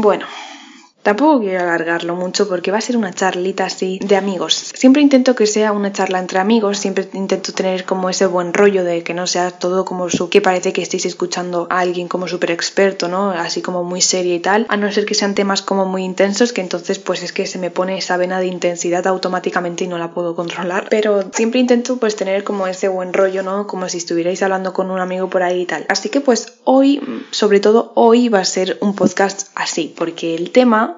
Bueno, Tampoco quiero alargarlo mucho porque va a ser una charlita así de amigos. Siempre intento que sea una charla entre amigos, siempre intento tener como ese buen rollo de que no sea todo como su que parece que estéis escuchando a alguien como súper experto, ¿no? Así como muy serio y tal, a no ser que sean temas como muy intensos que entonces pues es que se me pone esa vena de intensidad automáticamente y no la puedo controlar. Pero siempre intento pues tener como ese buen rollo, ¿no? Como si estuvierais hablando con un amigo por ahí y tal. Así que pues hoy, sobre todo hoy va a ser un podcast así, porque el tema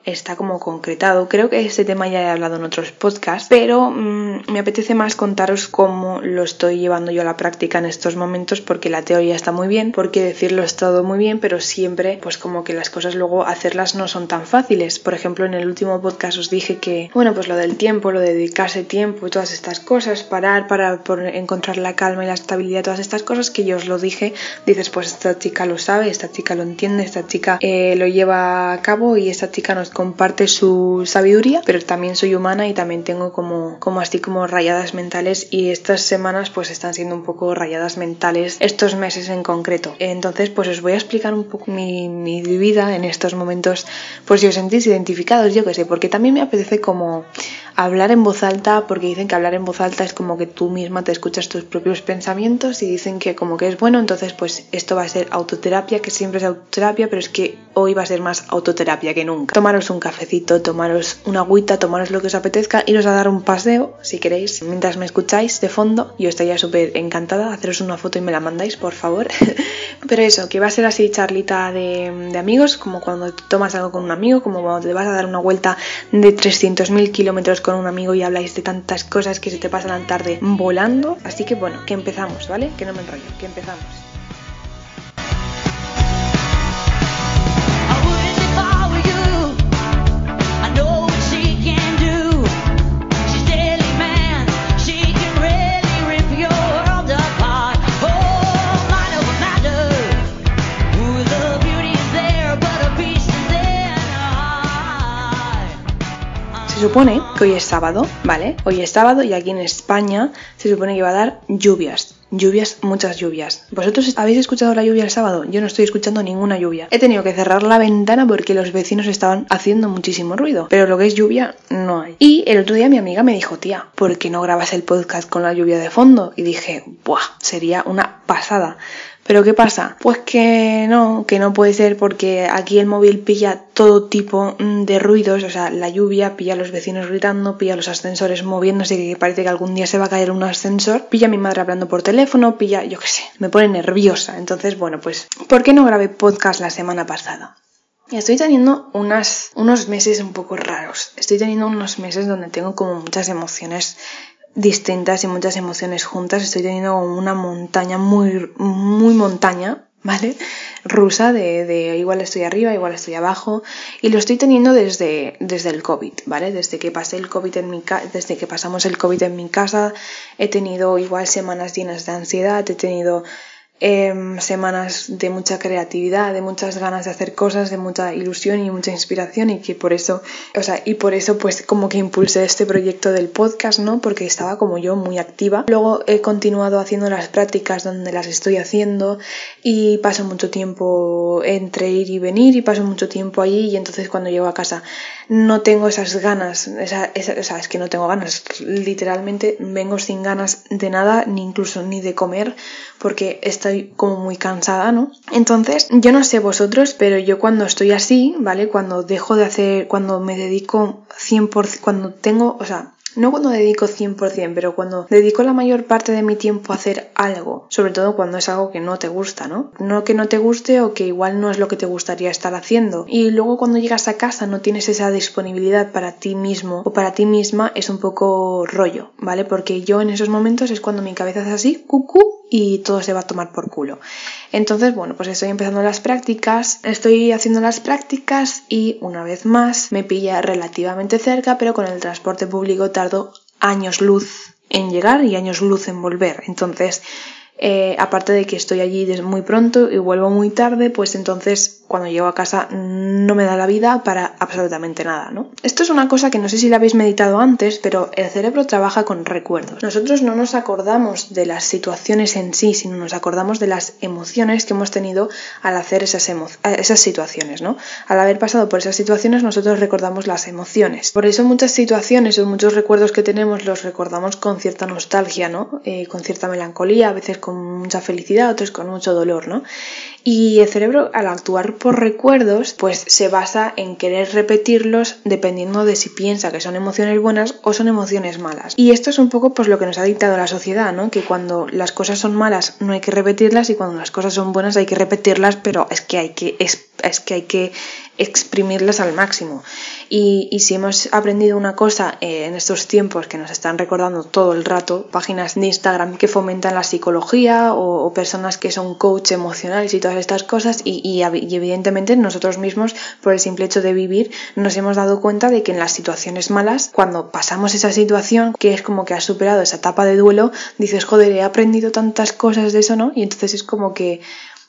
está como concretado. Creo que este tema ya he hablado en otros podcasts, pero mm, me apetece más contaros cómo lo estoy llevando yo a la práctica en estos momentos porque la teoría está muy bien, porque decirlo es todo muy bien, pero siempre pues como que las cosas luego hacerlas no son tan fáciles. Por ejemplo, en el último podcast os dije que, bueno, pues lo del tiempo, lo de dedicarse tiempo y todas estas cosas, parar para encontrar la calma y la estabilidad, todas estas cosas que yo os lo dije, dices, pues esta chica lo sabe, esta chica lo entiende, esta chica eh, lo lleva a cabo y esta chica nos comparte su sabiduría, pero también soy humana y también tengo como, como así como rayadas mentales y estas semanas pues están siendo un poco rayadas mentales estos meses en concreto. Entonces pues os voy a explicar un poco mi, mi vida en estos momentos pues si os sentís identificados, yo que sé, porque también me apetece como hablar en voz alta porque dicen que hablar en voz alta es como que tú misma te escuchas tus propios pensamientos y dicen que como que es bueno, entonces pues esto va a ser autoterapia, que siempre es autoterapia, pero es que hoy va a ser más autoterapia que nunca. Tomaros un cafecito, tomaros una agüita, tomaros lo que os apetezca, iros a dar un paseo si queréis, mientras me escucháis de fondo, yo estaría súper encantada, haceros una foto y me la mandáis, por favor. pero eso, que va a ser así charlita de, de amigos, como cuando tomas algo con un amigo, como cuando te vas a dar una vuelta de 300.000 kilómetros con un amigo y habláis de tantas cosas que se te pasan la tarde volando. Así que bueno, que empezamos, ¿vale? Que no me enrollo, que empezamos. Supone que hoy es sábado, ¿vale? Hoy es sábado y aquí en España se supone que va a dar lluvias. Lluvias, muchas lluvias. ¿Vosotros habéis escuchado la lluvia el sábado? Yo no estoy escuchando ninguna lluvia. He tenido que cerrar la ventana porque los vecinos estaban haciendo muchísimo ruido. Pero lo que es lluvia, no hay. Y el otro día mi amiga me dijo, tía, ¿por qué no grabas el podcast con la lluvia de fondo? Y dije, ¡buah! Sería una pasada. Pero ¿qué pasa? Pues que no, que no puede ser porque aquí el móvil pilla todo tipo mm, de ruidos, o sea, la lluvia pilla a los vecinos gritando, pilla a los ascensores moviéndose, que parece que algún día se va a caer un ascensor, pilla a mi madre hablando por teléfono, pilla, yo qué sé, me pone nerviosa. Entonces, bueno, pues, ¿por qué no grabé podcast la semana pasada? Estoy teniendo unos meses un poco raros. Estoy teniendo unos meses donde tengo como muchas emociones distintas y muchas emociones juntas. Estoy teniendo una montaña muy, muy montaña, ¿vale? Rusa de, de, igual estoy arriba, igual estoy abajo. Y lo estoy teniendo desde, desde el COVID, ¿vale? Desde que pasé el COVID en mi desde que pasamos el COVID en mi casa, he tenido igual semanas llenas de ansiedad, he tenido Em, semanas de mucha creatividad, de muchas ganas de hacer cosas, de mucha ilusión y mucha inspiración y que por eso, o sea, y por eso pues como que impulsé este proyecto del podcast, ¿no? Porque estaba como yo muy activa. Luego he continuado haciendo las prácticas donde las estoy haciendo y paso mucho tiempo entre ir y venir y paso mucho tiempo allí y entonces cuando llego a casa no tengo esas ganas, esa, esa, es que no tengo ganas, literalmente vengo sin ganas de nada, ni incluso ni de comer porque estoy como muy cansada, ¿no? Entonces, yo no sé vosotros, pero yo cuando estoy así, ¿vale? Cuando dejo de hacer, cuando me dedico 100%, cuando tengo, o sea, no cuando dedico 100%, pero cuando dedico la mayor parte de mi tiempo a hacer algo, sobre todo cuando es algo que no te gusta, ¿no? No que no te guste o que igual no es lo que te gustaría estar haciendo. Y luego cuando llegas a casa no tienes esa disponibilidad para ti mismo o para ti misma, es un poco rollo, ¿vale? Porque yo en esos momentos es cuando mi cabeza es así, cucú, y todo se va a tomar por culo. Entonces, bueno, pues estoy empezando las prácticas, estoy haciendo las prácticas y una vez más me pilla relativamente cerca, pero con el transporte público tardo años luz en llegar y años luz en volver. Entonces, eh, aparte de que estoy allí desde muy pronto y vuelvo muy tarde, pues entonces cuando llego a casa no me da la vida para absolutamente nada, ¿no? Esto es una cosa que no sé si la habéis meditado antes, pero el cerebro trabaja con recuerdos. Nosotros no nos acordamos de las situaciones en sí, sino nos acordamos de las emociones que hemos tenido al hacer esas, esas situaciones, ¿no? Al haber pasado por esas situaciones nosotros recordamos las emociones. Por eso muchas situaciones o muchos recuerdos que tenemos los recordamos con cierta nostalgia, ¿no? Eh, con cierta melancolía, a veces con mucha felicidad, otros con mucho dolor, ¿no? Y el cerebro, al actuar por recuerdos, pues se basa en querer repetirlos dependiendo de si piensa que son emociones buenas o son emociones malas. Y esto es un poco pues lo que nos ha dictado la sociedad, ¿no? Que cuando las cosas son malas no hay que repetirlas y cuando las cosas son buenas hay que repetirlas, pero es que hay que, es, es que, hay que exprimirlas al máximo. Y, si hemos aprendido una cosa eh, en estos tiempos que nos están recordando todo el rato, páginas de Instagram que fomentan la psicología o, personas que son coach emocionales y todas estas cosas, y, y, evidentemente nosotros mismos, por el simple hecho de vivir, nos hemos dado cuenta de que en las situaciones malas, cuando pasamos esa situación, que es como que has superado esa etapa de duelo, dices, joder, he aprendido tantas cosas de eso, ¿no? Y entonces es como que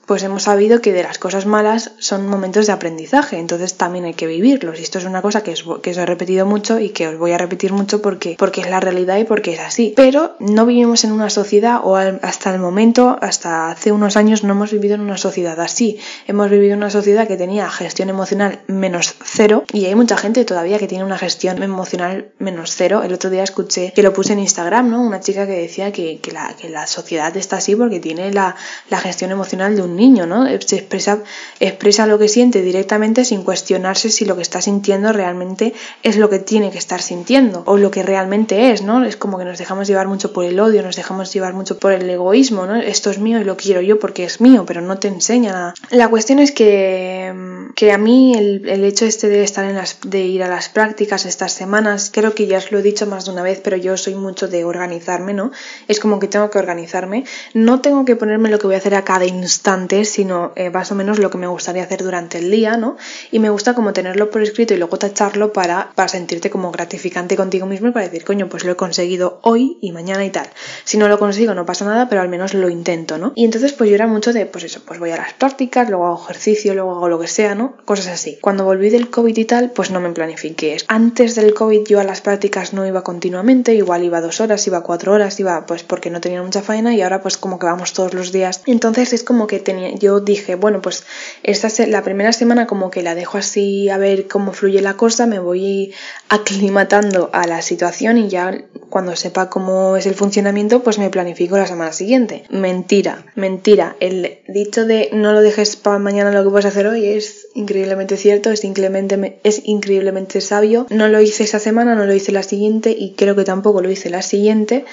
pues hemos sabido que de las cosas malas son momentos de aprendizaje, entonces también hay que vivirlos. Y esto es una cosa que, os, que os he repetido mucho y que os voy a repetir mucho porque, porque es la realidad y porque es así. Pero no vivimos en una sociedad, o hasta el momento, hasta hace unos años, no hemos vivido en una sociedad así. Hemos vivido en una sociedad que tenía gestión emocional menos cero y hay mucha gente todavía que tiene una gestión emocional menos cero. El otro día escuché que lo puse en Instagram, ¿no? Una chica que decía que, que, la, que la sociedad está así porque tiene la, la gestión emocional de un niño, ¿no? Se expresa, expresa lo que siente directamente sin cuestionarse si lo que está sintiendo realmente es lo que tiene que estar sintiendo o lo que realmente es, ¿no? Es como que nos dejamos llevar mucho por el odio, nos dejamos llevar mucho por el egoísmo, ¿no? Esto es mío y lo quiero yo porque es mío, pero no te enseña nada. La cuestión es que, que a mí el, el hecho este de estar en las, de ir a las prácticas estas semanas, creo que ya os lo he dicho más de una vez, pero yo soy mucho de organizarme, ¿no? Es como que tengo que organizarme. No tengo que ponerme lo que voy a hacer a cada instante sino eh, más o menos lo que me gustaría hacer durante el día, ¿no? Y me gusta como tenerlo por escrito y luego tacharlo para, para sentirte como gratificante contigo mismo y para decir, coño, pues lo he conseguido hoy y mañana y tal. Si no lo consigo no pasa nada, pero al menos lo intento, ¿no? Y entonces pues yo era mucho de, pues eso, pues voy a las prácticas, luego hago ejercicio, luego hago lo que sea, ¿no? Cosas así. Cuando volví del COVID y tal, pues no me planifiqué. Antes del COVID yo a las prácticas no iba continuamente, igual iba dos horas, iba cuatro horas, iba pues porque no tenía mucha faena y ahora pues como que vamos todos los días. Entonces es como que te yo dije, bueno, pues esta la primera semana como que la dejo así a ver cómo fluye la cosa, me voy aclimatando a la situación y ya cuando sepa cómo es el funcionamiento, pues me planifico la semana siguiente. Mentira, mentira. El dicho de no lo dejes para mañana lo que puedes hacer hoy es increíblemente cierto, es increíblemente, es increíblemente sabio. No lo hice esa semana, no lo hice la siguiente y creo que tampoco lo hice la siguiente.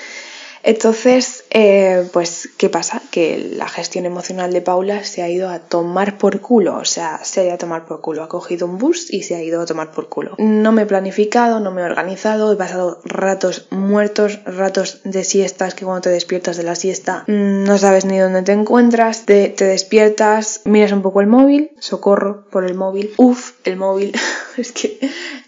Entonces, eh, pues, ¿qué pasa? Que la gestión emocional de Paula se ha ido a tomar por culo, o sea, se ha ido a tomar por culo, ha cogido un bus y se ha ido a tomar por culo. No me he planificado, no me he organizado, he pasado ratos muertos, ratos de siestas que cuando te despiertas de la siesta mm, no sabes ni dónde te encuentras, te, te despiertas, miras un poco el móvil, socorro por el móvil, uff, el móvil, es que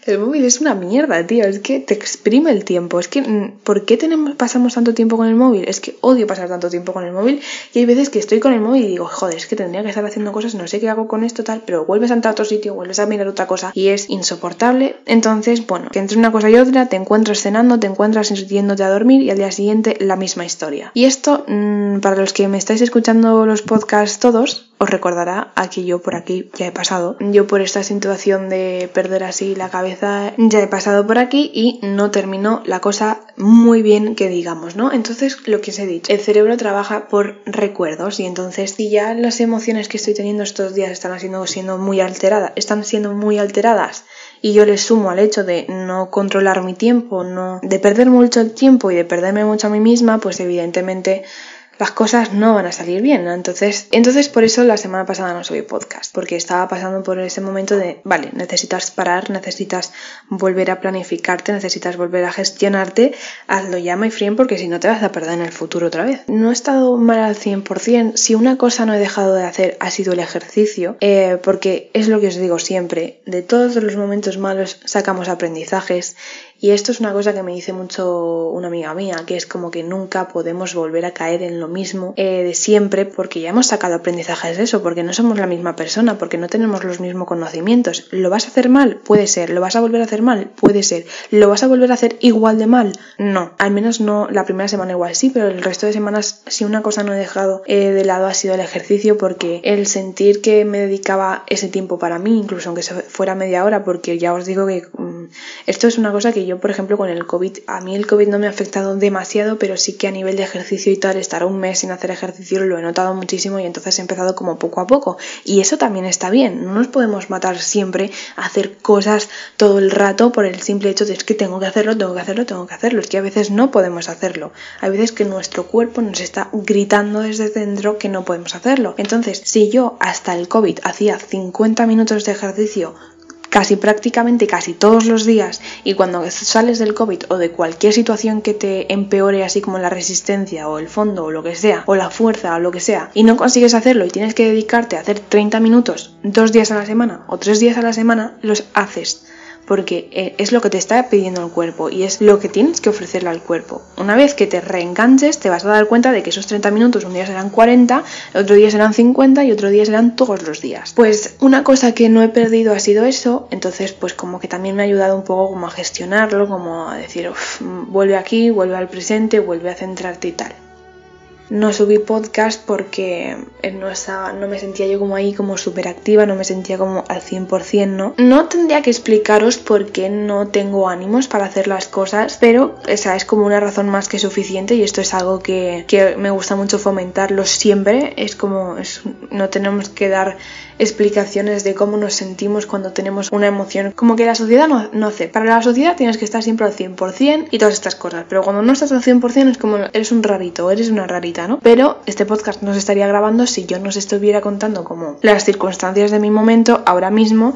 el móvil es una mierda, tío, es que te exprime el tiempo, es que, mm, ¿por qué tenemos, pasamos tanto tiempo tiempo con el móvil. Es que odio pasar tanto tiempo con el móvil y hay veces que estoy con el móvil y digo, joder, es que tendría que estar haciendo cosas, no sé qué hago con esto, tal, pero vuelves a entrar a otro sitio, vuelves a mirar otra cosa y es insoportable. Entonces, bueno, que entre una cosa y otra, te encuentras cenando, te encuentras yéndote a dormir y al día siguiente la misma historia. Y esto, mm, para los que me estáis escuchando los podcasts todos, os recordará a que yo por aquí ya he pasado. Yo por esta situación de perder así la cabeza ya he pasado por aquí y no terminó la cosa muy bien que digamos, ¿no? Entonces, lo que os he dicho, el cerebro trabaja por recuerdos y entonces si ya las emociones que estoy teniendo estos días están siendo, siendo muy alteradas, están siendo muy alteradas y yo le sumo al hecho de no controlar mi tiempo, no de perder mucho el tiempo y de perderme mucho a mí misma, pues evidentemente las cosas no van a salir bien. Entonces, entonces por eso la semana pasada no subí podcast, porque estaba pasando por ese momento de, vale, necesitas parar, necesitas volver a planificarte, necesitas volver a gestionarte, hazlo ya, my friend, porque si no te vas a perder en el futuro otra vez. No he estado mal al 100%, si una cosa no he dejado de hacer ha sido el ejercicio, eh, porque es lo que os digo siempre, de todos los momentos malos sacamos aprendizajes y esto es una cosa que me dice mucho una amiga mía, que es como que nunca podemos volver a caer en lo mismo eh, de siempre porque ya hemos sacado aprendizajes de eso, porque no somos la misma persona, porque no tenemos los mismos conocimientos. ¿Lo vas a hacer mal? Puede ser. ¿Lo vas a volver a hacer mal? Puede ser. ¿Lo vas a volver a hacer igual de mal? No. Al menos no la primera semana igual sí, pero el resto de semanas si una cosa no he dejado eh, de lado ha sido el ejercicio porque el sentir que me dedicaba ese tiempo para mí, incluso aunque fuera media hora, porque ya os digo que mm, esto es una cosa que yo, por ejemplo, con el COVID, a mí el COVID no me ha afectado demasiado, pero sí que a nivel de ejercicio y tal, estar un mes sin hacer ejercicio lo he notado muchísimo y entonces he empezado como poco a poco. Y eso también está bien, no nos podemos matar siempre a hacer cosas todo el rato por el simple hecho de es que tengo que hacerlo, tengo que hacerlo, tengo que hacerlo. Es que a veces no podemos hacerlo. Hay veces que nuestro cuerpo nos está gritando desde dentro que no podemos hacerlo. Entonces, si yo hasta el COVID hacía 50 minutos de ejercicio casi prácticamente casi todos los días y cuando sales del COVID o de cualquier situación que te empeore así como la resistencia o el fondo o lo que sea o la fuerza o lo que sea y no consigues hacerlo y tienes que dedicarte a hacer 30 minutos dos días a la semana o tres días a la semana los haces porque eh, es lo que te está pidiendo el cuerpo y es lo que tienes que ofrecerle al cuerpo. Una vez que te reenganches, te vas a dar cuenta de que esos 30 minutos un día serán 40, otro día serán 50 y otro día serán todos los días. Pues una cosa que no he perdido ha sido eso, entonces pues como que también me ha ayudado un poco como a gestionarlo, como a decir, vuelve aquí, vuelve al presente, vuelve a centrarte y tal no subí podcast porque no, estaba, no me sentía yo como ahí como súper activa, no me sentía como al 100%, ¿no? No tendría que explicaros por qué no tengo ánimos para hacer las cosas, pero esa es como una razón más que suficiente y esto es algo que, que me gusta mucho fomentarlo siempre, es como es, no tenemos que dar explicaciones de cómo nos sentimos cuando tenemos una emoción. Como que la sociedad no, no hace. Para la sociedad tienes que estar siempre al 100% y todas estas cosas. Pero cuando no estás al 100% es como eres un rarito, eres una rarita, ¿no? Pero este podcast no se estaría grabando si yo no os estuviera contando como las circunstancias de mi momento ahora mismo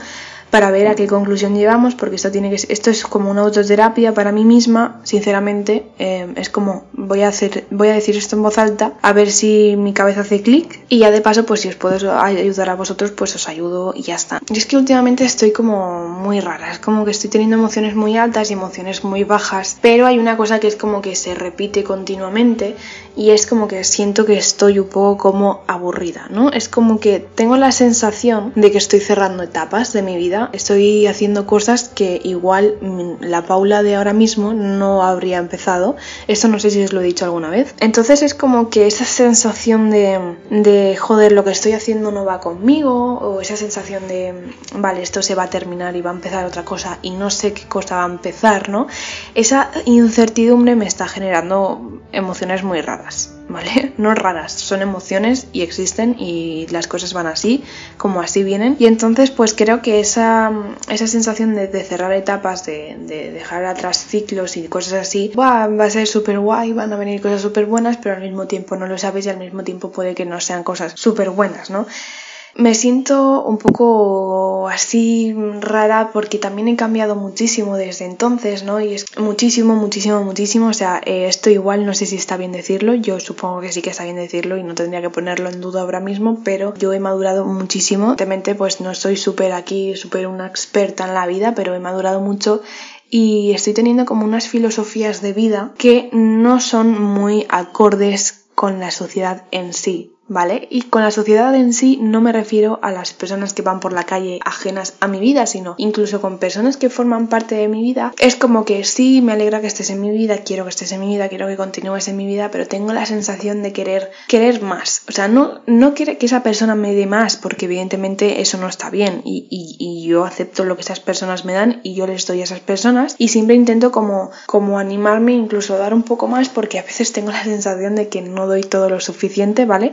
para ver a qué conclusión llegamos, porque esto tiene que esto es como una autoterapia para mí misma, sinceramente, eh, es como voy a hacer, voy a decir esto en voz alta, a ver si mi cabeza hace clic y ya de paso, pues si os puedo ayudar a vosotros, pues os ayudo y ya está. Y es que últimamente estoy como muy rara, es como que estoy teniendo emociones muy altas y emociones muy bajas, pero hay una cosa que es como que se repite continuamente y es como que siento que estoy un poco como aburrida, ¿no? Es como que tengo la sensación de que estoy cerrando etapas de mi vida estoy haciendo cosas que igual mm, la Paula de ahora mismo no habría empezado. Esto no sé si os lo he dicho alguna vez. Entonces es como que esa sensación de, de joder, lo que estoy haciendo no va conmigo, o esa sensación de vale, esto se va a terminar y va a empezar otra cosa y no sé qué cosa va a empezar, ¿no? Esa incertidumbre me está generando emociones muy raras. ¿Vale? No raras, son emociones y existen y las cosas van así, como así vienen. Y entonces pues creo que esa, esa sensación de, cerrar etapas, de, dejar atrás ciclos y cosas así, va a ser súper guay, van a venir cosas súper buenas, pero al mismo tiempo no lo sabes y al mismo tiempo puede que no sean cosas súper buenas, ¿no? Me siento un poco así rara porque también he cambiado muchísimo desde entonces, ¿no? Y es muchísimo, muchísimo, muchísimo. O sea, eh, esto igual no sé si está bien decirlo. Yo supongo que sí que está bien decirlo y no tendría que ponerlo en duda ahora mismo, pero yo he madurado muchísimo. Obviamente, pues no soy súper aquí, súper una experta en la vida, pero he madurado mucho y estoy teniendo como unas filosofías de vida que no son muy acordes con la sociedad en sí. ¿Vale? Y con la sociedad en sí no me refiero a las personas que van por la calle ajenas a mi vida, sino incluso con personas que forman parte de mi vida. Es como que sí, me alegra que estés en mi vida, quiero que estés en mi vida, quiero que continúes en mi vida, pero tengo la sensación de querer querer más. O sea, no, no quiere que esa persona me dé más, porque evidentemente eso no está bien y, y, y, yo acepto lo que esas personas me dan y yo les doy a esas personas y siempre intento como, como animarme, incluso dar un poco más, porque a veces tengo la sensación de que no doy todo lo suficiente, ¿vale?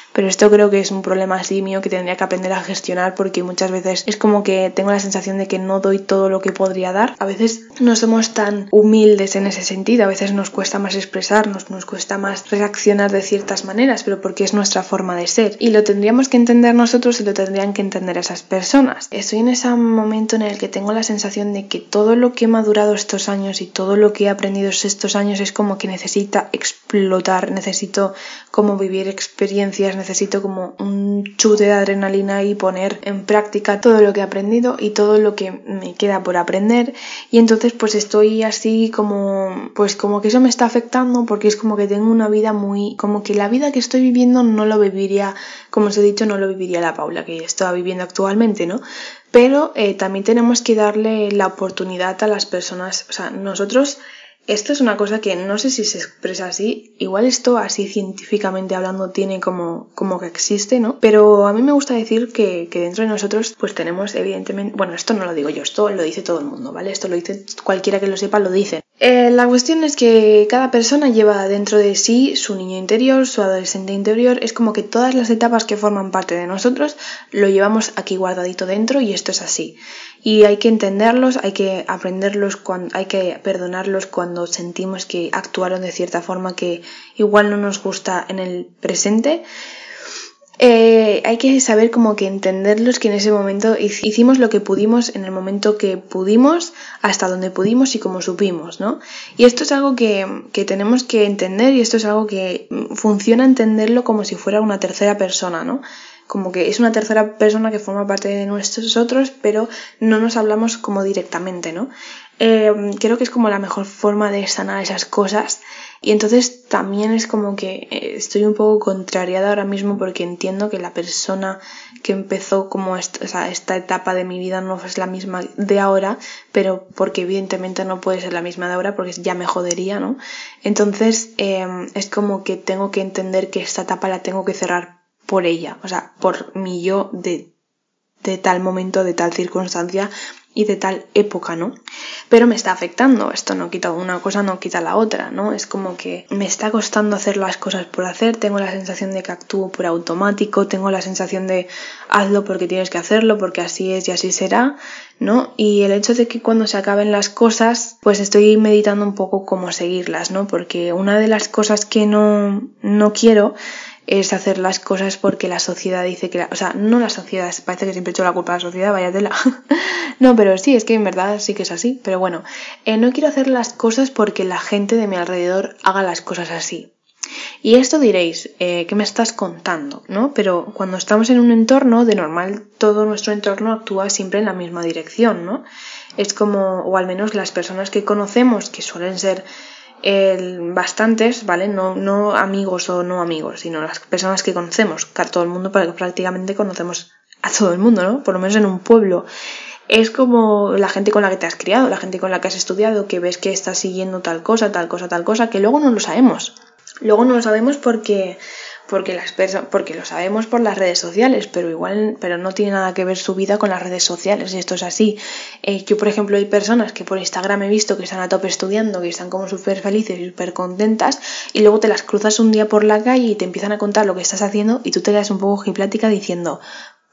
pero esto creo que es un problema así mío que tendría que aprender a gestionar porque muchas veces es como que tengo la sensación de que no doy todo lo que podría dar. A veces no somos tan humildes en ese sentido, a veces nos cuesta más expresarnos, nos cuesta más reaccionar de ciertas maneras, pero porque es nuestra forma de ser y lo tendríamos que entender nosotros y lo tendrían que entender esas personas. Estoy en ese momento en el que tengo la sensación de que todo lo que he madurado estos años y todo lo que he aprendido estos años es como que necesita explotar, necesito como vivir experiencias, necesito como un chute de adrenalina y poner en práctica todo lo que he aprendido y todo lo que me queda por aprender. Y entonces pues estoy así como pues como que eso me está afectando porque es como que tengo una vida muy como que la vida que estoy viviendo no lo viviría como os he dicho no lo viviría la Paula que está viviendo actualmente no pero eh, también tenemos que darle la oportunidad a las personas o sea nosotros esto es una cosa que no sé si se expresa así, igual esto así científicamente hablando tiene como, como que existe, ¿no? Pero a mí me gusta decir que, que, dentro de nosotros pues tenemos evidentemente, bueno, esto no lo digo yo, esto lo dice todo el mundo, ¿vale? Esto lo dice cualquiera que lo sepa, lo dice. Eh, la cuestión es que cada persona lleva dentro de sí su niño interior, su adolescente interior, es como que todas las etapas que forman parte de nosotros lo llevamos aquí guardadito dentro y esto es así y hay que entenderlos, hay que aprenderlos, cuando, hay que perdonarlos cuando sentimos que actuaron de cierta forma que igual no nos gusta en el presente. Eh, hay que saber como que entenderlos que en ese momento hicimos lo que pudimos en el momento que pudimos, hasta donde pudimos y como supimos, ¿no? Y esto es algo que, que tenemos que entender y esto es algo que funciona entenderlo como si fuera una tercera persona, ¿no? como que es una tercera persona que forma parte de nosotros, pero no nos hablamos como directamente, ¿no? Eh, creo que es como la mejor forma de sanar esas cosas y entonces también es como que eh, estoy un poco contrariada ahora mismo porque entiendo que la persona que empezó como esta, esta etapa de mi vida no es la misma de ahora, pero porque evidentemente no puede ser la misma de ahora porque ya me jodería, ¿no? Entonces eh, es como que tengo que entender que esta etapa la tengo que cerrar por ella, o sea, por mi yo de, de tal momento, de tal circunstancia y de tal época, ¿no? Pero me está afectando, esto no quita una cosa, no quita la otra, ¿no? Es como que me está costando hacer las cosas por hacer, tengo la sensación de que actúo por automático, tengo la sensación de hazlo porque tienes que hacerlo, porque así es y así será, ¿no? Y el hecho de que cuando se acaben las cosas, pues estoy meditando un poco cómo seguirlas, ¿no? Porque una de las cosas que no, no quiero es hacer las cosas porque la sociedad dice que, o sea, no la sociedad, parece que siempre he hecho la culpa a la sociedad, vaya tela. no, pero sí, es que en verdad sí que es así, pero bueno, eh, no quiero hacer las cosas porque la gente de mi alrededor haga las cosas así. Y esto diréis, eh, ¿qué me estás contando? ¿No? Pero cuando estamos en un entorno, de normal todo nuestro entorno actúa siempre en la misma dirección, ¿no? Es como, o al menos las personas que conocemos, que suelen ser el, bastantes, ¿vale? No, no amigos o no amigos, sino las personas que conocemos, que todo el mundo, prácticamente conocemos a todo el mundo, ¿no? Por lo menos en un pueblo. Es como la gente con la que te has criado, la gente con la que has estudiado, que ves que estás siguiendo tal cosa, tal cosa, tal cosa, que luego no lo sabemos. Luego no lo sabemos porque porque las porque lo sabemos por las redes sociales, pero igual, pero no tiene nada que ver su vida con las redes sociales, y esto es así. Eh, yo, por ejemplo, hay personas que por Instagram he visto que están a tope estudiando, que están como súper felices y súper contentas, y luego te las cruzas un día por la calle y te empiezan a contar lo que estás haciendo, y tú te quedas un poco giplática diciendo,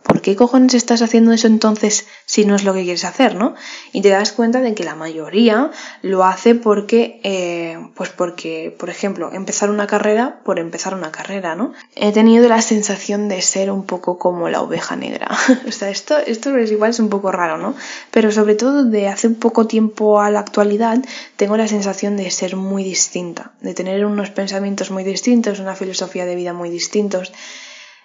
¿por qué cojones estás haciendo eso entonces si no es lo que quieres hacer, no? Y te das cuenta de que la mayoría lo hace porque, eh, pues porque, por ejemplo, empezar una carrera por empezar una carrera, ¿no? He tenido la sensación de ser un poco como la oveja negra. o sea, esto, esto es igual es un poco raro, ¿no? Pero sobre todo de hace poco tiempo a la actualidad tengo la sensación de ser muy distinta, de tener unos pensamientos muy distintos, una filosofía de vida muy distintos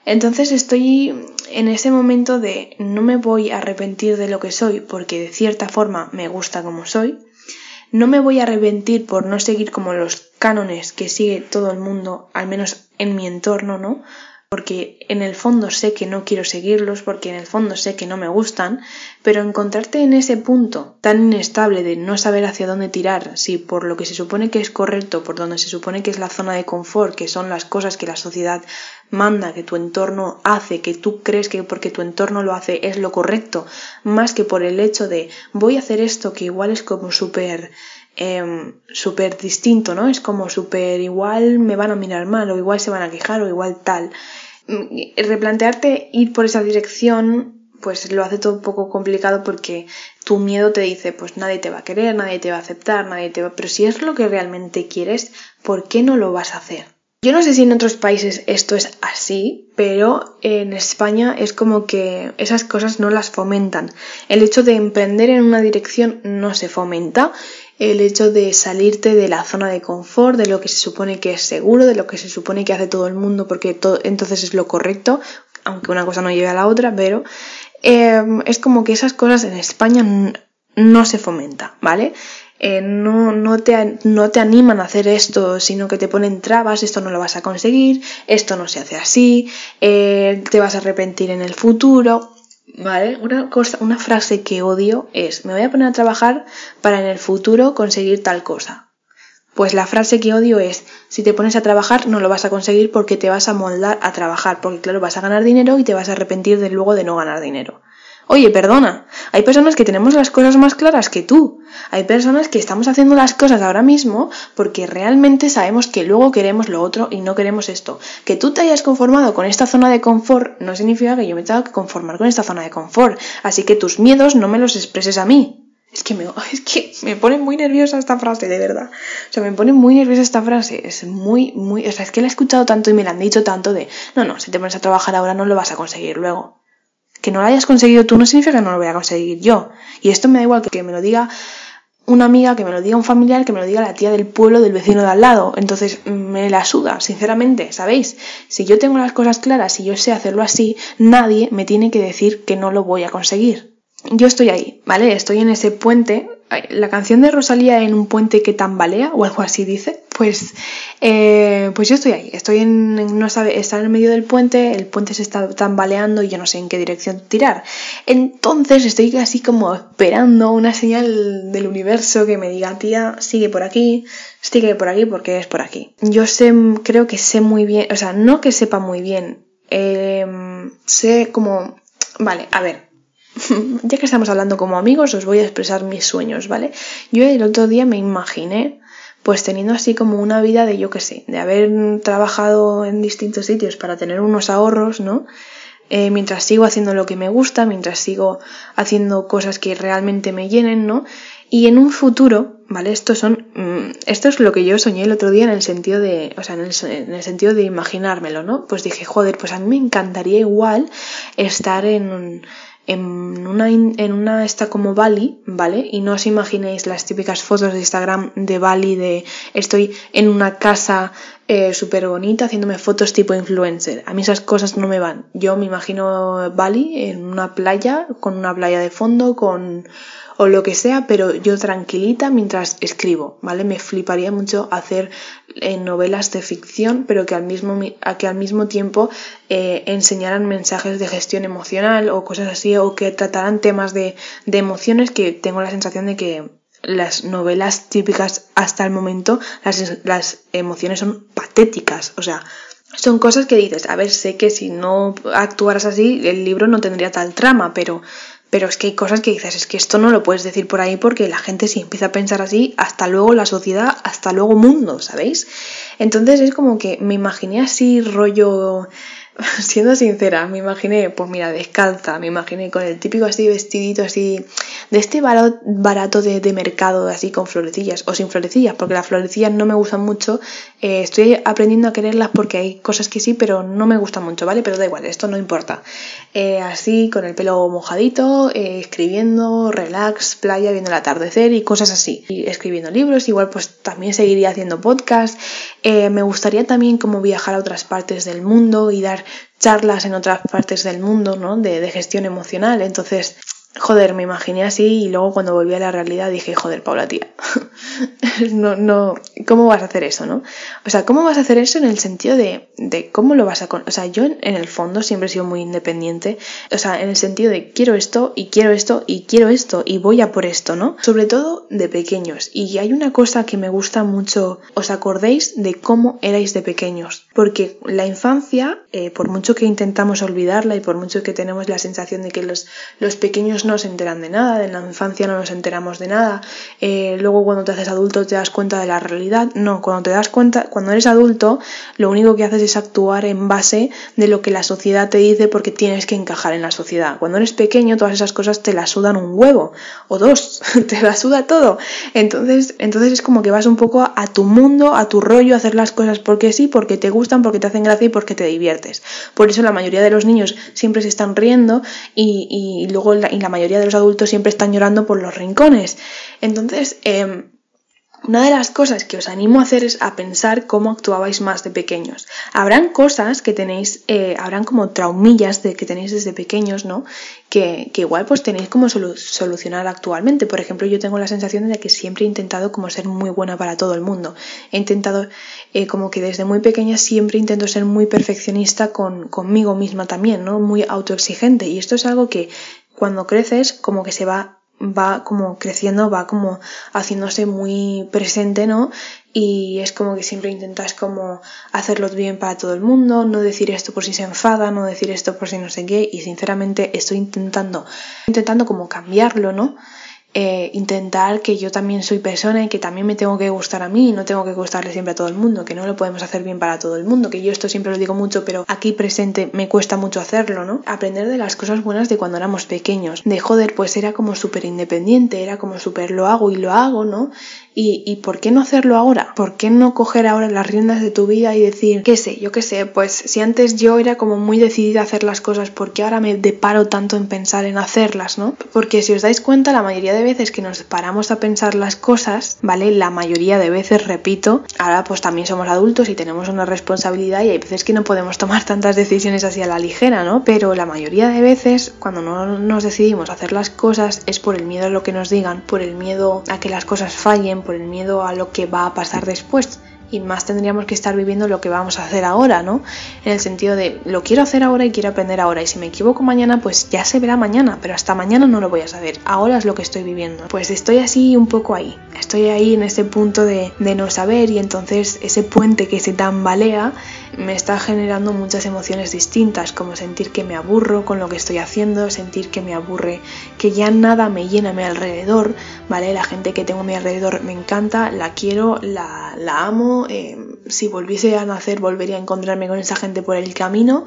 entonces estoy en ese momento de no me voy a arrepentir de lo que soy porque de cierta forma me gusta como soy. No me voy a arrepentir por no seguir como los cánones que sigue todo el mundo, al menos en mi entorno, ¿no? Porque en el fondo sé que no quiero seguirlos, porque en el fondo sé que no me gustan, pero encontrarte en ese punto tan inestable de no saber hacia dónde tirar, si por lo que se supone que es correcto, por donde se supone que es la zona de confort, que son las cosas que la sociedad manda, que tu entorno hace, que tú crees que porque tu entorno lo hace es lo correcto, más que por el hecho de voy a hacer esto que igual es como súper eh, súper distinto, ¿no? Es como súper igual me van a mirar mal o igual se van a quejar o igual tal. Mm, replantearte ir por esa dirección pues lo hace todo un poco complicado porque tu miedo te dice pues nadie te va a querer, nadie te va a aceptar, nadie te va... Pero si es lo que realmente quieres, ¿por qué no lo vas a hacer? Yo no sé si en otros países esto es así, pero en España es como que esas cosas no las fomentan. El hecho de emprender en una dirección no se fomenta el hecho de salirte de la zona de confort, de lo que se supone que es seguro, de lo que se supone que hace todo el mundo, porque entonces es lo correcto, aunque una cosa no lleve a la otra, pero em, es como que esas cosas en España no se fomenta, ¿vale? Eh, no, no, te, no te animan a hacer esto, sino que te ponen trabas, esto no lo vas a conseguir, esto no se hace así, eh, te vas a arrepentir en el futuro. ¿Vale? Una, cosa, una frase que odio es, me voy a poner a trabajar para en el futuro conseguir tal cosa. Pues la frase que odio es, si te pones a trabajar no lo vas a conseguir porque te vas a moldar a trabajar, porque claro, vas a ganar dinero y te vas a arrepentir de luego de no ganar dinero. Oye, perdona, hay personas que tenemos las cosas más claras que tú. Hay personas que estamos haciendo las cosas ahora mismo porque realmente sabemos que luego queremos lo otro y no queremos esto. Que tú te hayas conformado con esta zona de confort no significa que yo me tenga que conformar con esta zona de confort. Así que tus miedos no me los expreses a mí. Es que me, es que me pone muy nerviosa esta frase, de verdad. O sea, me pone muy nerviosa esta frase. Es muy, muy. O sea, es que la he escuchado tanto y me la han dicho tanto de. No, no, si te pones a trabajar ahora no lo vas a conseguir luego que no lo hayas conseguido tú no significa que no lo voy a conseguir yo. Y esto me da igual que me lo diga una amiga, que me lo diga un familiar, que me lo diga la tía del pueblo, del vecino de al lado. Entonces me la suda, sinceramente, ¿sabéis? Si yo tengo las cosas claras y yo sé hacerlo así, nadie me tiene que decir que no lo voy a conseguir. Yo estoy ahí, ¿vale? Estoy en ese puente la canción de Rosalía en un puente que tambalea o algo así dice, pues, eh, pues yo estoy ahí, estoy en, no sabe, está en el medio del puente, el puente se está tambaleando y yo no sé en qué dirección tirar. Entonces estoy así como esperando una señal del universo que me diga, tía, sigue por aquí, sigue por aquí porque es por aquí. Yo sé, creo que sé muy bien, o sea, no que sepa muy bien, eh, sé como, vale, a ver, ya que estamos hablando como amigos, os voy a expresar mis sueños, ¿vale? Yo el otro día me imaginé pues teniendo así como una vida de yo que sé, de haber trabajado en distintos sitios para tener unos ahorros, ¿no? Eh, mientras sigo haciendo lo que me gusta, mientras sigo haciendo cosas que realmente me llenen, ¿no? Y en un futuro, ¿vale? Esto son, mm, esto es lo que yo soñé el otro día en el sentido de, o sea, en el, en el, sentido de imaginármelo, ¿no? Pues dije, joder, pues a mí me encantaría igual estar en, en una, en una está como Bali, ¿vale? Y no os imaginéis las típicas fotos de Instagram de Bali de estoy en una casa eh, súper bonita haciéndome fotos tipo influencer. A mí esas cosas no me van. Yo me imagino Bali en una playa, con una playa de fondo, con o lo que sea, pero yo tranquilita mientras escribo, ¿vale? Me fliparía mucho hacer eh, novelas de ficción, pero que al mismo, que al mismo tiempo eh, enseñaran mensajes de gestión emocional o cosas así, o que trataran temas de, emociones que tengo la sensación de que las novelas típicas hasta el momento, las, las emociones son patéticas, o sea, son cosas que dices, a ver, sé que si no actuaras así, el libro no tendría tal trama, pero pero es que hay cosas que dices, es que esto no lo puedes decir por ahí porque la gente si empieza a pensar así, hasta luego la sociedad, hasta luego mundo, ¿sabéis? Entonces es como que me imaginé así rollo siendo sincera, me imaginé, pues mira, descalza, me imaginé con el típico así vestidito así, de este barato de, de, mercado así con florecillas o sin florecillas, porque las florecillas no me gustan mucho, eh, estoy aprendiendo a quererlas porque hay cosas que sí, pero no me gustan mucho, ¿vale? Pero da igual, esto no importa. Eh, así, con el pelo mojadito, eh, escribiendo, relax, playa, viendo el atardecer y cosas así. Y escribiendo libros, igual pues también seguiría haciendo podcast. Me gustaría también como viajar a otras partes del mundo y dar charlas en otras partes del mundo, ¿no? De, de gestión emocional. Entonces, joder, me imaginé así y luego cuando volví a la realidad dije, joder, Paula, tía, no, no, ¿cómo vas a hacer eso, no? O sea, ¿cómo vas a hacer eso en el sentido de, de cómo lo vas a... O sea, yo en el fondo siempre he sido muy independiente, o sea, en el sentido de quiero esto y quiero esto y quiero esto y voy a por esto, ¿no? Sobre todo de pequeños. Y hay una cosa que me gusta mucho, ¿os acordéis de cómo erais de pequeños? Porque la infancia, eh, por mucho que intentamos olvidarla y por mucho que tenemos la sensación de que los, los pequeños no se enteran de nada, en la infancia no nos enteramos de nada, eh, luego cuando te haces adulto te das cuenta de la realidad, no, cuando te das cuenta, cuando eres adulto, lo único que haces es actuar en base de lo que la sociedad te dice porque tienes que encajar en la sociedad. Cuando eres pequeño, todas esas cosas te las sudan un huevo o dos, te las suda todo. Entonces, entonces es como que vas un poco a tu mundo, a tu rollo, a hacer las cosas porque sí, porque te porque te hacen gracia y porque te diviertes. Por eso la mayoría de los niños siempre se están riendo y, y luego la, y la mayoría de los adultos siempre están llorando por los rincones. Entonces, eh, Una de las cosas que os animo a hacer es a pensar cómo actuabais más de pequeños. Habrán cosas que tenéis, eh, habrán como traumillas de que tenéis desde pequeños, ¿no? Que, igual pues tenéis como solucionar actualmente. Por ejemplo, yo tengo la sensación de que siempre he intentado como ser muy buena para todo el mundo. He intentado eh, como que desde muy pequeña siempre intento ser muy perfeccionista con, conmigo misma también, ¿no? Muy autoexigente. Y esto es algo que cuando creces como que se va va como creciendo, va como haciéndose muy presente, ¿no? Y es como que siempre intentas como hacerlo bien para todo el mundo, no decir esto por si se enfada, no decir esto por si no sé qué, y sinceramente estoy intentando, intentando como cambiarlo, ¿no? Eh, intentar que yo también soy persona y que también me tengo que gustar a mí, no tengo que gustarle siempre a todo el mundo, que no lo podemos hacer bien para todo el mundo, que yo esto siempre lo digo mucho, pero aquí presente me cuesta mucho hacerlo, ¿no? Aprender de las cosas buenas de cuando éramos pequeños, de joder, pues era como súper independiente, era como súper lo hago y lo hago, ¿no? ¿Y, ¿Y por qué no hacerlo ahora? ¿Por qué no coger ahora las riendas de tu vida y decir, qué sé, yo qué sé, pues si antes yo era como muy decidida a hacer las cosas, ¿por qué ahora me deparo tanto en pensar en hacerlas, no? Porque si os dais cuenta, la mayoría de veces que nos paramos a pensar las cosas, ¿vale? La mayoría de veces, repito, ahora pues también somos adultos y tenemos una responsabilidad y hay veces que no podemos tomar tantas decisiones así a la ligera, ¿no? Pero la mayoría de veces, cuando no nos decidimos hacer las cosas, es por el miedo a lo que nos digan, por el miedo a que las cosas fallen, por el miedo a lo que va a pasar después y más tendríamos que estar viviendo lo que vamos a hacer ahora, ¿no? En el sentido de lo quiero hacer ahora y quiero aprender ahora y si me equivoco mañana pues ya se verá mañana, pero hasta mañana no lo voy a saber, ahora es lo que estoy viviendo. Pues estoy así un poco ahí, estoy ahí en ese punto de, de no saber y entonces ese puente que se tambalea me está generando muchas emociones distintas, como sentir que me aburro con lo que estoy haciendo, sentir que me aburre, que ya nada me llena a mi alrededor, ¿vale? La gente que tengo a mi alrededor me encanta, la quiero, la, la amo, eh, si volviese a nacer volvería a encontrarme con esa gente por el camino,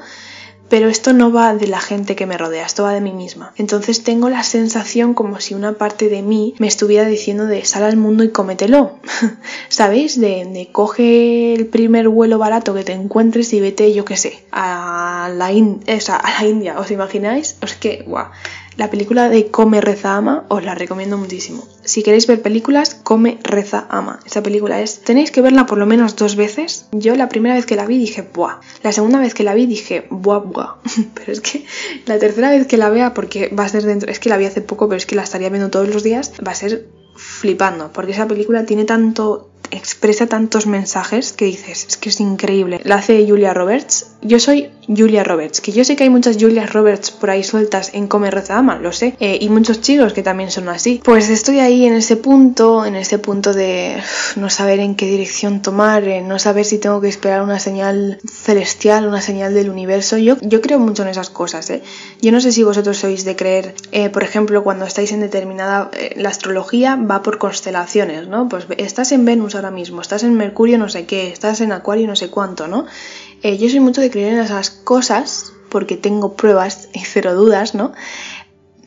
pero esto no va de la gente que me rodea, esto va de mí misma. Entonces tengo la sensación como si una parte de mí me estuviera diciendo de sal al mundo y cómetelo. ¿Sabéis? De, coge el primer vuelo barato que te encuentres y vete, yo qué sé, a la, a la India. ¿Os imagináis? Es que, guau. La película de Come, Reza, Ama os la recomiendo muchísimo. Si queréis ver películas, Come, Reza, Ama. Esa película es... Tenéis que verla por lo menos dos veces. Yo la primera vez que la vi dije, buah. La segunda vez que la vi dije, buah, buah. Pero es que la tercera vez que la vea, porque va a ser dentro... Es que la vi hace poco, pero es que la estaría viendo todos los días, va a ser flipando. Porque esa película tiene tanto expresa tantos mensajes que dices, es que es increíble. La hace Julia Roberts. Yo soy Julia Roberts, que yo sé que hay muchas Julia Roberts por ahí sueltas en Come Reza Ama, lo sé, eh, y muchos chicos que también son así. Pues estoy ahí en ese punto, en ese punto de no saber en qué dirección tomar, no saber si tengo que esperar una señal celestial, una señal del universo. Yo, yo creo mucho en esas cosas, ¿eh? Yo no sé si vosotros sois de creer, eh, por ejemplo, cuando estáis en determinada... la astrología va por constelaciones, ¿no? Pues estás en Venus ahora mismo, estás en Mercurio no sé qué, estás en Acuario no sé cuánto, ¿no? Eh, yo soy mucho de creer en esas cosas porque tengo pruebas y cero dudas, ¿no?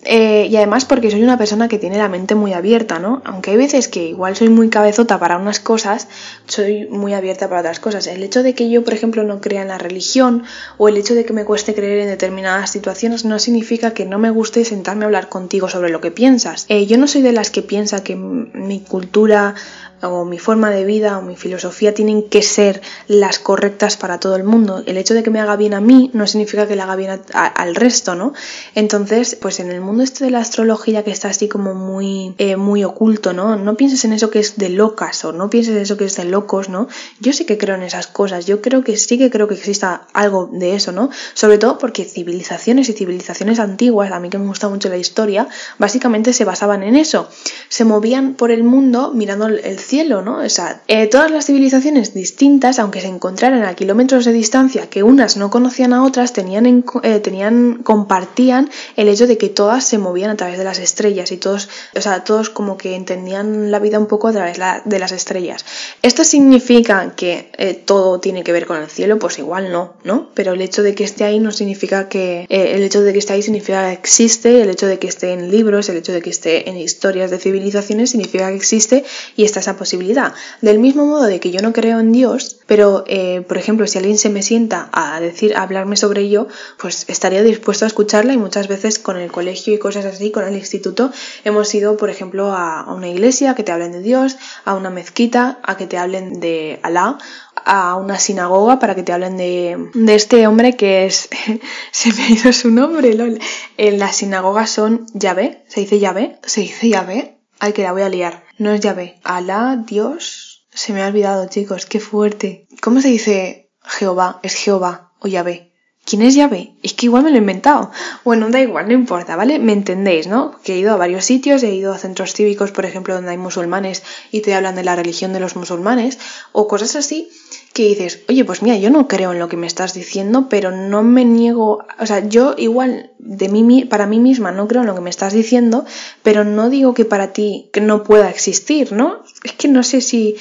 Eh, y además porque soy una persona que tiene la mente muy abierta, ¿no? Aunque hay veces que igual soy muy cabezota para unas cosas, soy muy abierta para otras cosas. El hecho de que yo, por ejemplo, no crea en la religión o el hecho de que me cueste creer en determinadas situaciones no significa que no me guste sentarme a hablar contigo sobre lo que piensas. Eh, yo no soy de las que piensa que mi cultura o mi forma de vida o mi filosofía tienen que ser las correctas para todo el mundo. El hecho de que me haga bien a mí no significa que le haga bien al resto, ¿no? Entonces, pues en el mundo este de la astrología que está así como muy, eh, muy oculto, ¿no? No pienses en eso que es de locas o no pienses en eso que es de locos, ¿no? Yo sí que creo en esas cosas, yo creo que sí que creo que exista algo de eso, ¿no? Sobre todo porque civilizaciones y civilizaciones antiguas, a mí que me gusta mucho la historia, básicamente se basaban en eso. Se movían por el mundo mirando el ¿no? O sea, eh, todas las civilizaciones distintas, aunque se encontraran a kilómetros de distancia, que unas no conocían a otras, tenían, eh, tenían, compartían el hecho de que todas se movían a través de las estrellas y todos, o sea, todos como que entendían la vida un poco a través de las estrellas. ¿Esto significa que eh, todo tiene que ver con el cielo? Pues igual no, ¿no? Pero el hecho de que esté ahí no significa que, el hecho de que esté ahí significa que existe, el hecho de que esté en libros, el hecho de que esté en historias de civilizaciones significa que existe y está esa posibilidad. Del mismo modo de que yo no creo en Dios, pero eh, por ejemplo, si alguien se me sienta a decir, a hablarme sobre ello, pues estaría dispuesto a escucharla y muchas veces con el colegio y cosas así, con el instituto, hemos ido, por ejemplo, a una iglesia que te hablen de Dios, a una mezquita, a que te hablen de Alá a una sinagoga para que te hablen de, de este hombre que es. se me ha ido su nombre, lol. En las sinagogas son Yahvé. ¿Se dice Yahvé? ¿Se dice Yahvé? Ay, que la voy a liar. No es Yahvé. Alá, Dios. Se me ha olvidado, chicos. Qué fuerte. ¿Cómo se dice Jehová? Es Jehová o Yahvé. ¿Quién es Yahvé? Es que igual me lo he inventado. Bueno, da igual, no importa, ¿vale? Me entendéis, ¿no? Que he ido a varios sitios, he ido a centros cívicos, por ejemplo, donde hay musulmanes y te hablan de la religión de los musulmanes, o cosas así que dices, oye, pues mira, yo no creo en lo que me estás diciendo, pero no me niego, o sea, yo igual de mí, para mí misma no creo en lo que me estás diciendo, pero no digo que para ti que no pueda existir, ¿no? Es que no sé si...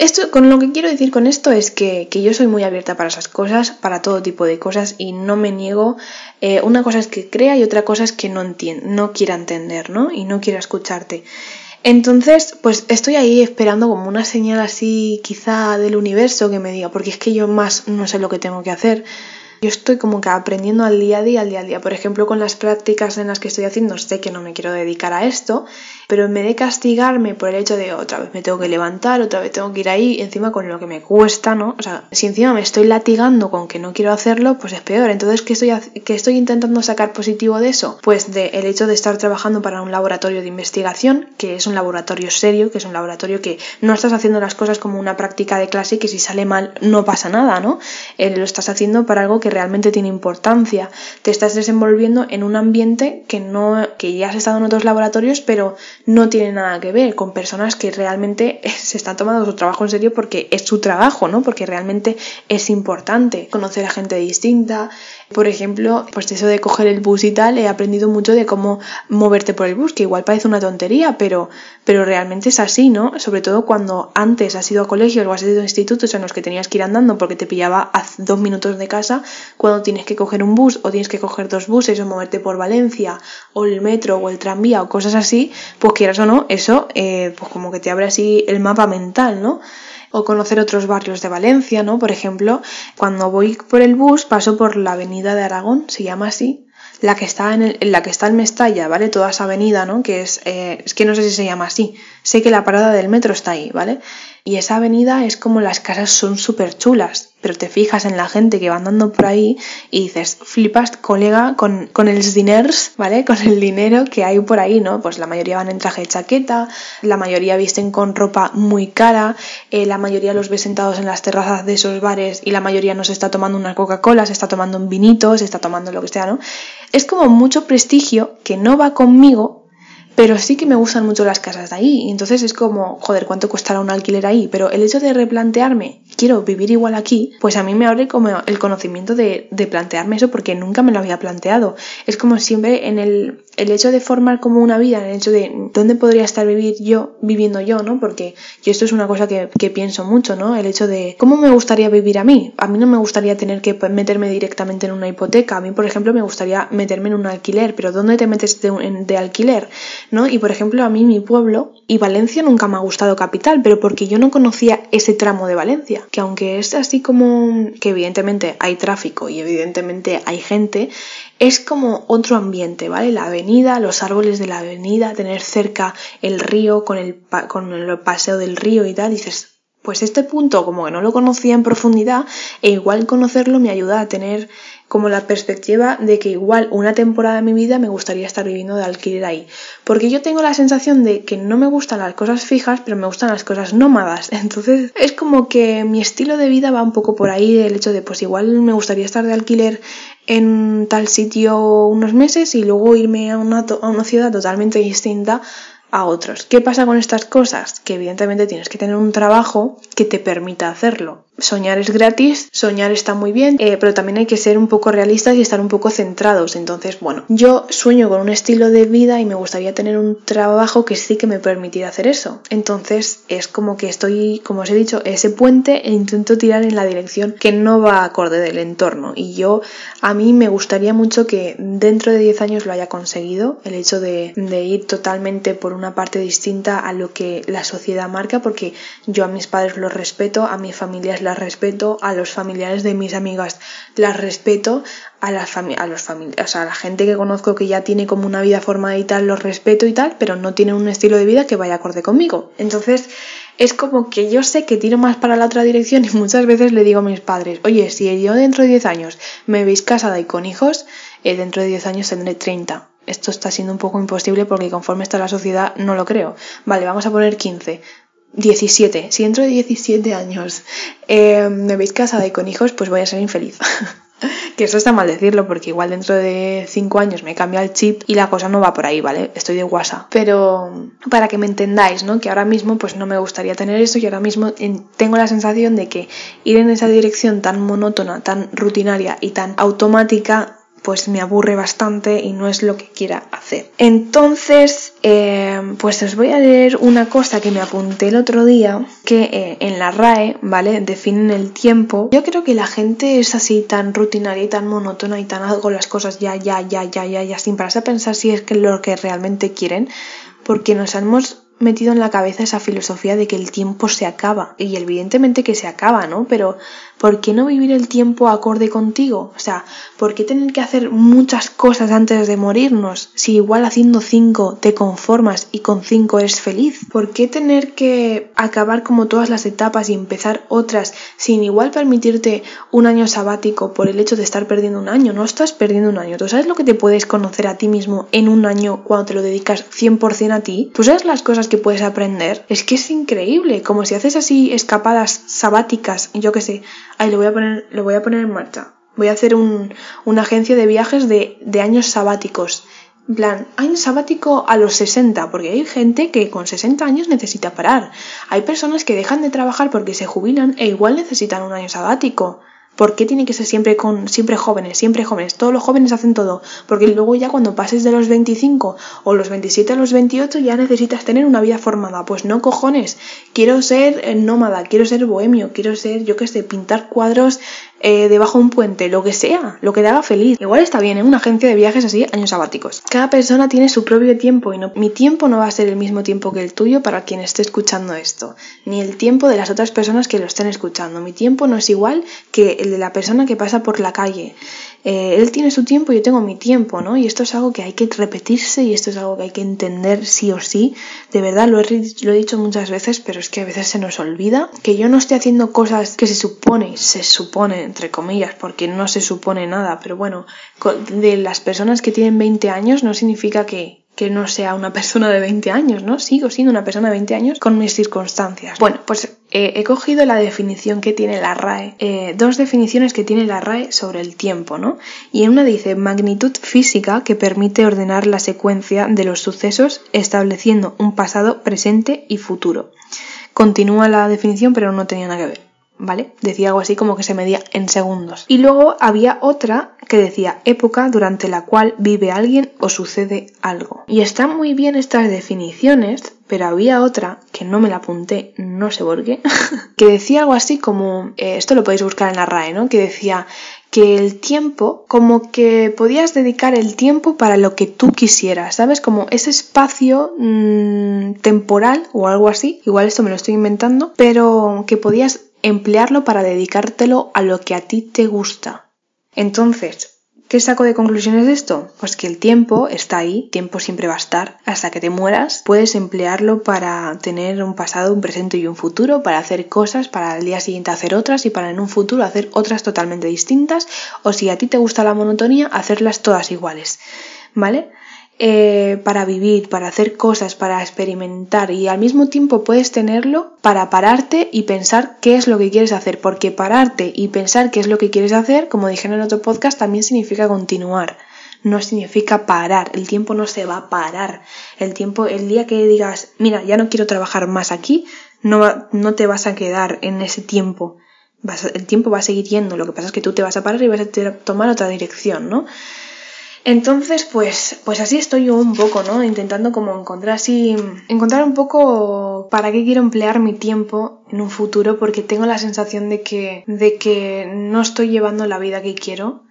Esto, con lo que quiero decir con esto es que, yo soy muy abierta para esas cosas, para todo tipo de cosas y no me niego. Eh, una cosa es que crea y otra cosa es que no entienda, no quiera entender, ¿no? Y no quiera escucharte. Entonces, pues estoy ahí esperando como una señal así quizá del universo que me diga, porque es que yo más no sé lo que tengo que hacer. Yo estoy como que aprendiendo al día a día, al día a día. Por ejemplo, con las prácticas en las que estoy haciendo, sé que no me quiero dedicar a esto, pero en vez de castigarme por el hecho de otra vez me tengo que levantar, otra vez tengo que ir ahí, encima con lo que me cuesta, ¿no? O sea, si encima me estoy latigando con que no quiero hacerlo, pues es peor. Entonces, ¿qué estoy, estoy intentando sacar positivo de eso? Pues de el hecho de estar trabajando para un laboratorio de investigación, que es un laboratorio serio, que es un laboratorio que no estás haciendo las cosas como una práctica de clase que si sale mal no pasa nada, ¿no? Eh, lo estás haciendo para algo que realmente tiene importancia. Te estás desenvolviendo en un ambiente que no, que ya has estado en otros laboratorios, pero no tiene nada que ver con personas que realmente se están tomando su trabajo en serio porque es su trabajo, ¿no? Porque realmente es importante conocer a gente distinta, por ejemplo, pues eso de coger el bus y tal, he aprendido mucho de cómo moverte por el bus, que igual parece una tontería, pero, pero realmente es así, ¿no? Sobre todo cuando antes has ido a colegios o has ido a institutos en los que tenías que ir andando porque te pillaba a dos minutos de casa, cuando tienes que coger un bus o tienes que coger dos buses o moverte por Valencia o el metro o el tranvía o cosas así, pues quieras o no, eso eh, pues como que te abre así el mapa mental, ¿no? o conocer otros barrios de Valencia, ¿no? Por ejemplo, cuando voy por el bus paso por la avenida de Aragón, se llama así, la que está en, el, la que está en Mestalla, ¿vale? Toda esa avenida, ¿no? Que es, eh, es que no sé si se llama así. Sé que la parada del metro está ahí, ¿vale? Y esa avenida es como las casas son súper chulas, pero te fijas en la gente que va andando por ahí y dices, flipas, colega, con, con el diners, ¿vale? Con el dinero que hay por ahí, ¿no? Pues la mayoría van en traje de chaqueta, la mayoría visten con ropa muy cara, eh, la mayoría los ves sentados en las terrazas de esos bares y la mayoría no se está tomando una Coca-Cola, se está tomando un vinito, se está tomando lo que sea, ¿no? Es como mucho prestigio que no va conmigo pero sí que me gustan mucho las casas de ahí. Entonces es como, joder, ¿cuánto costará un alquiler ahí? Pero el hecho de replantearme, quiero vivir igual aquí, pues a mí me abre como el conocimiento de, de plantearme eso porque nunca me lo había planteado. Es como siempre en el, el hecho de formar como una vida, el hecho de dónde podría estar vivir yo, viviendo yo, ¿no? Porque yo esto es una cosa que, pienso mucho, ¿no? El hecho de cómo me gustaría vivir a mí. A mí no me gustaría tener que meterme directamente en una hipoteca. A mí, por ejemplo, me gustaría meterme en un alquiler. Pero ¿dónde te metes de, de alquiler? ¿No? Y por ejemplo, a mí mi pueblo y Valencia nunca me ha gustado capital, pero porque yo no conocía ese tramo de Valencia. Que aunque es así como que evidentemente hay tráfico y evidentemente hay gente, es como otro ambiente, ¿vale? La avenida, los árboles de la avenida, tener cerca el río con el, con el paseo del río y tal, dices, pues este punto como que no lo conocía en profundidad e igual conocerlo me ayuda a tener como la perspectiva de que igual una temporada de mi vida me gustaría estar viviendo de alquiler ahí. Porque yo tengo la sensación de que no me gustan las cosas fijas, pero me gustan las cosas nómadas. Entonces es como que mi estilo de vida va un poco por ahí, el hecho de pues igual me gustaría estar de alquiler en tal sitio unos meses y luego irme a una, a una ciudad totalmente distinta a otros. ¿Qué pasa con estas cosas? Que evidentemente tienes que tener un trabajo que te permita hacerlo. Soñar es gratis, soñar está muy bien, eh, pero también hay que ser un poco realistas y estar un poco centrados. Entonces, bueno, yo sueño con un estilo de vida y me gustaría tener un trabajo que sí que me permitiera hacer eso. Entonces, es como que estoy, como os he dicho, ese puente e intento tirar en la dirección que no va acorde del entorno. Y yo, a mí me gustaría mucho que dentro de 10 años lo haya conseguido, el hecho de, ir totalmente por una parte distinta a lo que la sociedad marca, porque yo a mis padres los respeto, a mi familia es las respeto, a los familiares de mis amigas las respeto, a, la a los familiares, a la gente que conozco que ya tiene como una vida formada y tal, los respeto y tal, pero no tienen un estilo de vida que vaya acorde conmigo. Entonces, es como que yo sé que tiro más para la otra dirección y muchas veces le digo a mis padres, oye, si yo dentro de 10 años me veis casada y con hijos, eh, dentro de 10 años tendré 30. Esto está siendo un poco imposible porque conforme está la sociedad no lo creo. Vale, vamos a poner 15. 17. Si dentro de 17 años eh, me veis casada y con hijos, pues voy a ser infeliz. que eso está mal decirlo porque igual dentro de 5 años me cambia el chip y la cosa no va por ahí, ¿vale? Estoy de WhatsApp. Pero para que me entendáis, ¿no? Que ahora mismo pues no me gustaría tener eso y ahora mismo tengo la sensación de que ir en esa dirección tan monótona, tan rutinaria y tan automática pues me aburre bastante y no es lo que quiera hacer. Entonces, eh, pues os voy a leer una cosa que me apunté el otro día, que eh, en la RAE, ¿vale? Definen el tiempo. Yo creo que la gente es así tan rutinaria y tan monótona y tan hago las cosas ya, ya, ya, ya, ya, ya, sin pararse a pensar si es que lo que realmente quieren, porque nos hemos metido en la cabeza esa filosofía de que el tiempo se acaba. Y evidentemente que se acaba, ¿no? Pero ¿por qué no vivir el tiempo acorde contigo? O sea, ¿por qué tener que hacer muchas cosas antes de morirnos? Si igual haciendo cinco te conformas y con cinco eres feliz. ¿Por qué tener que acabar como todas las etapas y empezar otras sin igual permitirte un año sabático por el hecho de estar perdiendo un año? No estás perdiendo un año. ¿Tú sabes lo que te puedes conocer a ti mismo en un año cuando te lo dedicas 100% a ti? ¿Tú sabes las cosas que puedes aprender? Es que es increíble. Como si haces así escapadas sabáticas, yo qué sé, ahí lo voy a poner, lo voy a poner en marcha. Voy a hacer un, una agencia de viajes de, de años sabáticos. En plan, año sabático a los 60, porque hay gente que con 60 años necesita parar. Hay personas que dejan de trabajar porque se jubilan e igual necesitan un año sabático. ¿Por qué tiene que ser siempre con siempre jóvenes, siempre jóvenes? Todos los jóvenes hacen todo, porque luego ya cuando pases de los 25 o los 27 a los 28 ya necesitas tener una vida formada. Pues no cojones, quiero ser nómada, quiero ser bohemio, quiero ser, yo qué sé, pintar cuadros eh, debajo de un puente, lo que sea, lo que te haga feliz. Igual está bien, en ¿eh? una agencia de viajes así, años sabáticos. Cada persona tiene su propio tiempo y no, mi tiempo no va a ser el mismo tiempo que el tuyo para quien esté escuchando esto, ni el tiempo de las otras personas que lo estén escuchando. Mi tiempo no es igual que el de la persona que pasa por la calle. Eh, él tiene su tiempo, yo tengo mi tiempo, ¿no? Y esto es algo que hay que repetirse y esto es algo que hay que entender sí o sí. De verdad, lo he, lo he dicho muchas veces, pero es que a veces se nos olvida que yo no estoy haciendo cosas que se supone, se supone, entre comillas, porque no se supone nada, pero bueno, de las personas que tienen 20 años no significa que, que no sea una persona de 20 años, ¿no? Sigo siendo una persona de 20 años con mis circunstancias. Bueno, pues eh, he cogido la definición que tiene la RAE, eh, dos definiciones que tiene la RAE sobre el tiempo, ¿no? Y en una dice magnitud física que permite ordenar la secuencia de los sucesos estableciendo un pasado, presente y futuro. Continúa la definición, pero no tenía nada que ver. ¿Vale? Decía algo así como que se medía en segundos. Y luego había otra que decía época durante la cual vive alguien o sucede algo. Y están muy bien estas definiciones, pero había otra que no me la apunté, no sé por qué, que decía algo así como, eh, esto lo podéis buscar en la RAE, ¿no? Que decía que el tiempo, como que podías dedicar el tiempo para lo que tú quisieras, ¿sabes? Como ese espacio mmm, temporal o algo así, igual esto me lo estoy inventando, pero que podías emplearlo para dedicártelo a lo que a ti te gusta. Entonces, ¿qué saco de conclusiones de esto? Pues que el tiempo está ahí, tiempo siempre va a estar, hasta que te mueras, puedes emplearlo para tener un pasado, un presente y un futuro, para hacer cosas, para al día siguiente hacer otras y para en un futuro hacer otras totalmente distintas, o si a ti te gusta la monotonía, hacerlas todas iguales. ¿Vale? Eh, para vivir, para hacer cosas, para experimentar y al mismo tiempo puedes tenerlo para pararte y pensar qué es lo que quieres hacer, porque pararte y pensar qué es lo que quieres hacer, como dije en otro podcast, también significa continuar. No significa parar, el tiempo no se va a parar. El tiempo, el día que digas, mira, ya no quiero trabajar más aquí, no, no te vas a quedar en ese tiempo el tiempo va a seguir yendo, lo que pasa es que tú te vas a parar y vas a tomar otra dirección, ¿no? Entonces, pues, pues así estoy yo un poco, ¿no? Intentando como encontrar así, encontrar un poco para qué quiero emplear mi tiempo en un futuro, porque tengo la sensación de que, de que no estoy llevando la vida que quiero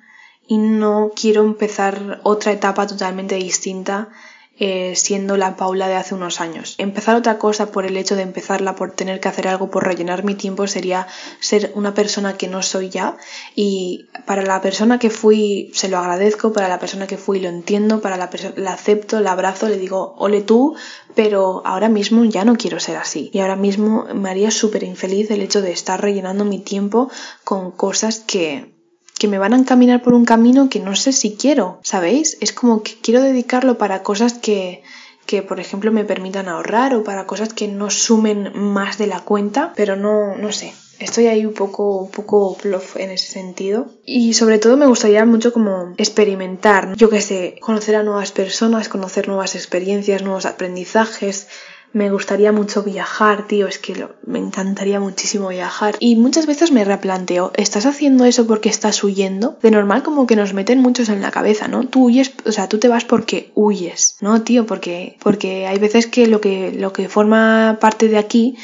y no quiero empezar otra etapa totalmente distinta eh, siendo la Paula de hace unos años. Empezar otra cosa por el hecho de empezarla, por tener que hacer algo, por rellenar mi tiempo, sería ser una persona que no soy ya. Y para la persona que fui, se lo agradezco, para la persona que fui, lo entiendo, para la persona, la acepto, la abrazo, le digo, ole tú, pero ahora mismo ya no quiero ser así. Y ahora mismo me haría súper infeliz el hecho de estar rellenando mi tiempo con cosas que que me van a encaminar por un camino que no sé si quiero, ¿sabéis? Es como que quiero dedicarlo para cosas que, que por ejemplo me permitan ahorrar o para cosas que no sumen más de la cuenta, pero no, no sé. Estoy ahí un poco, un poco bluff en ese sentido. Y sobre todo me gustaría mucho como experimentar, yo qué sé, conocer a nuevas personas, conocer nuevas experiencias, nuevos aprendizajes, me gustaría mucho viajar, tío, es que me encantaría muchísimo viajar. Y muchas veces me replanteo, ¿estás haciendo eso porque estás huyendo? De normal como que nos meten muchos en la cabeza, ¿no? Tú huyes, o sea, tú te vas porque huyes, ¿no, tío? Porque, porque hay veces que lo que, lo que forma parte de aquí,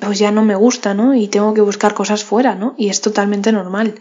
pues ya no me gusta, ¿no? Y tengo que buscar cosas fuera, ¿no? Y es totalmente normal.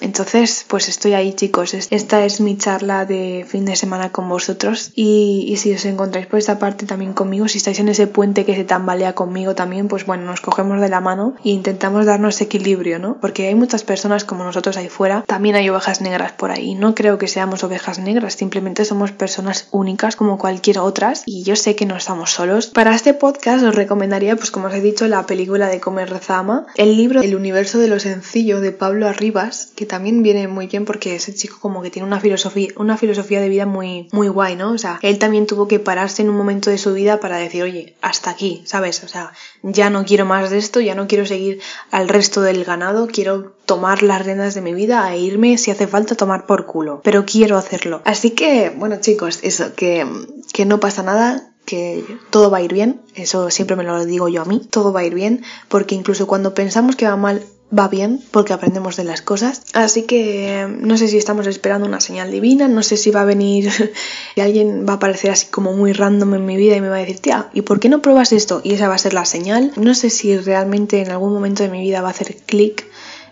Entonces, pues estoy ahí chicos. Esta es mi charla de fin de semana con vosotros. Y, si os encontráis por esta parte también conmigo, si estáis en ese puente que se tambalea conmigo también, pues bueno, nos cogemos de la mano e intentamos darnos equilibrio, ¿no? Porque hay muchas personas como nosotros ahí fuera. También hay ovejas negras por ahí. No creo que seamos ovejas negras, simplemente somos personas únicas como cualquier otras. Y yo sé que no estamos solos. Para este podcast os recomendaría, pues como os he dicho, la película de Comer Rezama, el libro El universo de lo sencillo de Pablo Arribas, que también viene muy bien porque ese chico como que tiene una filosofía, una filosofía de vida muy, muy guay, ¿no? O sea, él también tuvo que pararse en un momento de su vida para decir, oye, hasta aquí, ¿sabes? O sea, ya no quiero más de esto, ya no quiero seguir al resto del ganado, quiero tomar las riendas de mi vida e irme si hace falta tomar por culo, pero quiero hacerlo. Así que, bueno chicos, eso, que, que no pasa nada, que todo va a ir bien, eso siempre me lo digo yo a mí, todo va a ir bien, porque incluso cuando pensamos que va mal, va bien porque aprendemos de las cosas. Así que no sé si estamos esperando una señal divina, no sé si va a venir y alguien va a aparecer así como muy random en mi vida y me va a decir, tía, ¿y por qué no pruebas esto? Y esa va a ser la señal. No sé si realmente en algún momento de mi vida va a hacer clic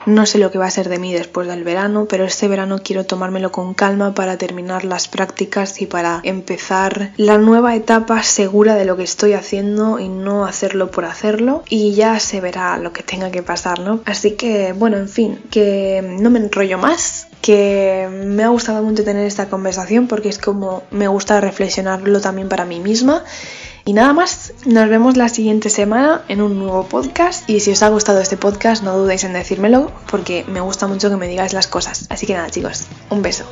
no sé lo que va a ser de mí después del verano, pero este verano quiero tomármelo con calma para terminar las prácticas y para empezar la nueva etapa segura de lo que estoy haciendo y no hacerlo por hacerlo y ya se verá lo que tenga que pasar, ¿no? Así que, bueno, en fin, que no me enrollo más, que me ha gustado mucho tener esta conversación porque es como me gusta reflexionarlo también para mí misma y nada más, nos vemos la siguiente semana en un nuevo podcast y si os ha gustado este podcast no dudéis en decírmelo porque me gusta mucho que me digáis las cosas. Así que nada chicos, un beso.